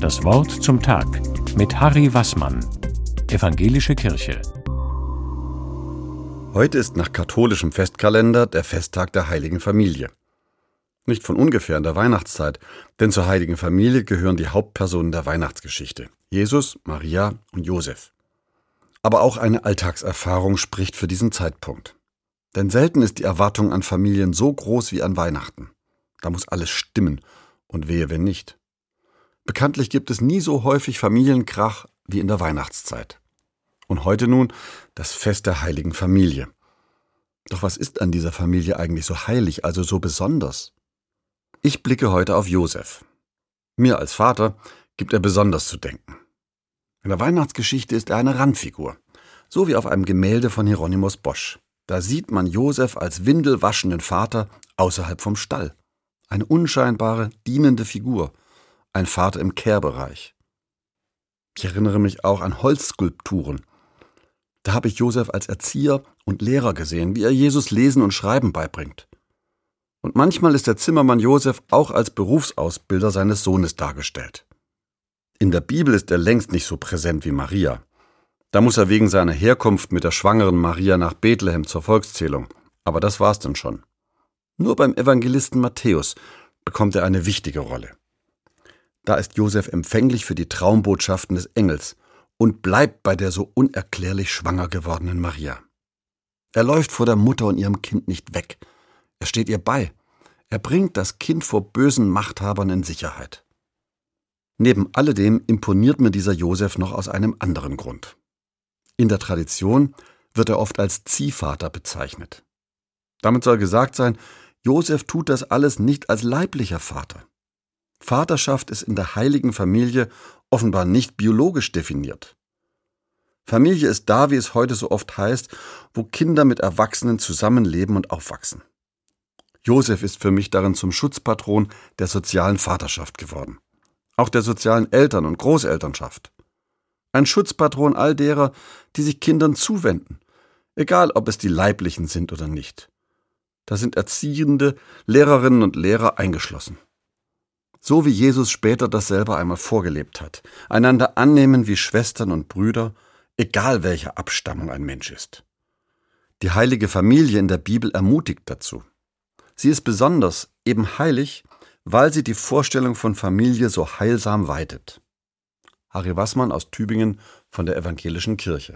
Das Wort zum Tag mit Harry Wassmann, Evangelische Kirche. Heute ist nach katholischem Festkalender der Festtag der Heiligen Familie. Nicht von ungefähr in der Weihnachtszeit, denn zur Heiligen Familie gehören die Hauptpersonen der Weihnachtsgeschichte: Jesus, Maria und Josef. Aber auch eine Alltagserfahrung spricht für diesen Zeitpunkt. Denn selten ist die Erwartung an Familien so groß wie an Weihnachten. Da muss alles stimmen und wehe, wenn nicht. Bekanntlich gibt es nie so häufig Familienkrach wie in der Weihnachtszeit. Und heute nun das Fest der heiligen Familie. Doch was ist an dieser Familie eigentlich so heilig, also so besonders? Ich blicke heute auf Josef. Mir als Vater gibt er besonders zu denken. In der Weihnachtsgeschichte ist er eine Randfigur, so wie auf einem Gemälde von Hieronymus Bosch. Da sieht man Josef als windelwaschenden Vater außerhalb vom Stall. Eine unscheinbare, dienende Figur, ein Vater im Kehrbereich. Ich erinnere mich auch an Holzskulpturen. Da habe ich Josef als Erzieher und Lehrer gesehen, wie er Jesus Lesen und Schreiben beibringt. Und manchmal ist der Zimmermann Josef auch als Berufsausbilder seines Sohnes dargestellt. In der Bibel ist er längst nicht so präsent wie Maria. Da muss er wegen seiner Herkunft mit der schwangeren Maria nach Bethlehem zur Volkszählung. Aber das war's dann schon. Nur beim Evangelisten Matthäus bekommt er eine wichtige Rolle. Da ist Josef empfänglich für die Traumbotschaften des Engels und bleibt bei der so unerklärlich schwanger gewordenen Maria. Er läuft vor der Mutter und ihrem Kind nicht weg. Er steht ihr bei. Er bringt das Kind vor bösen Machthabern in Sicherheit. Neben alledem imponiert mir dieser Josef noch aus einem anderen Grund. In der Tradition wird er oft als Ziehvater bezeichnet. Damit soll gesagt sein, Josef tut das alles nicht als leiblicher Vater. Vaterschaft ist in der heiligen Familie offenbar nicht biologisch definiert. Familie ist da, wie es heute so oft heißt, wo Kinder mit Erwachsenen zusammenleben und aufwachsen. Josef ist für mich darin zum Schutzpatron der sozialen Vaterschaft geworden. Auch der sozialen Eltern- und Großelternschaft. Ein Schutzpatron all derer, die sich Kindern zuwenden, egal ob es die Leiblichen sind oder nicht. Da sind Erziehende, Lehrerinnen und Lehrer eingeschlossen. So wie Jesus später das selber einmal vorgelebt hat. Einander annehmen wie Schwestern und Brüder, egal welcher Abstammung ein Mensch ist. Die heilige Familie in der Bibel ermutigt dazu. Sie ist besonders eben heilig, weil sie die Vorstellung von Familie so heilsam weitet. Harry Wassmann aus Tübingen von der Evangelischen Kirche.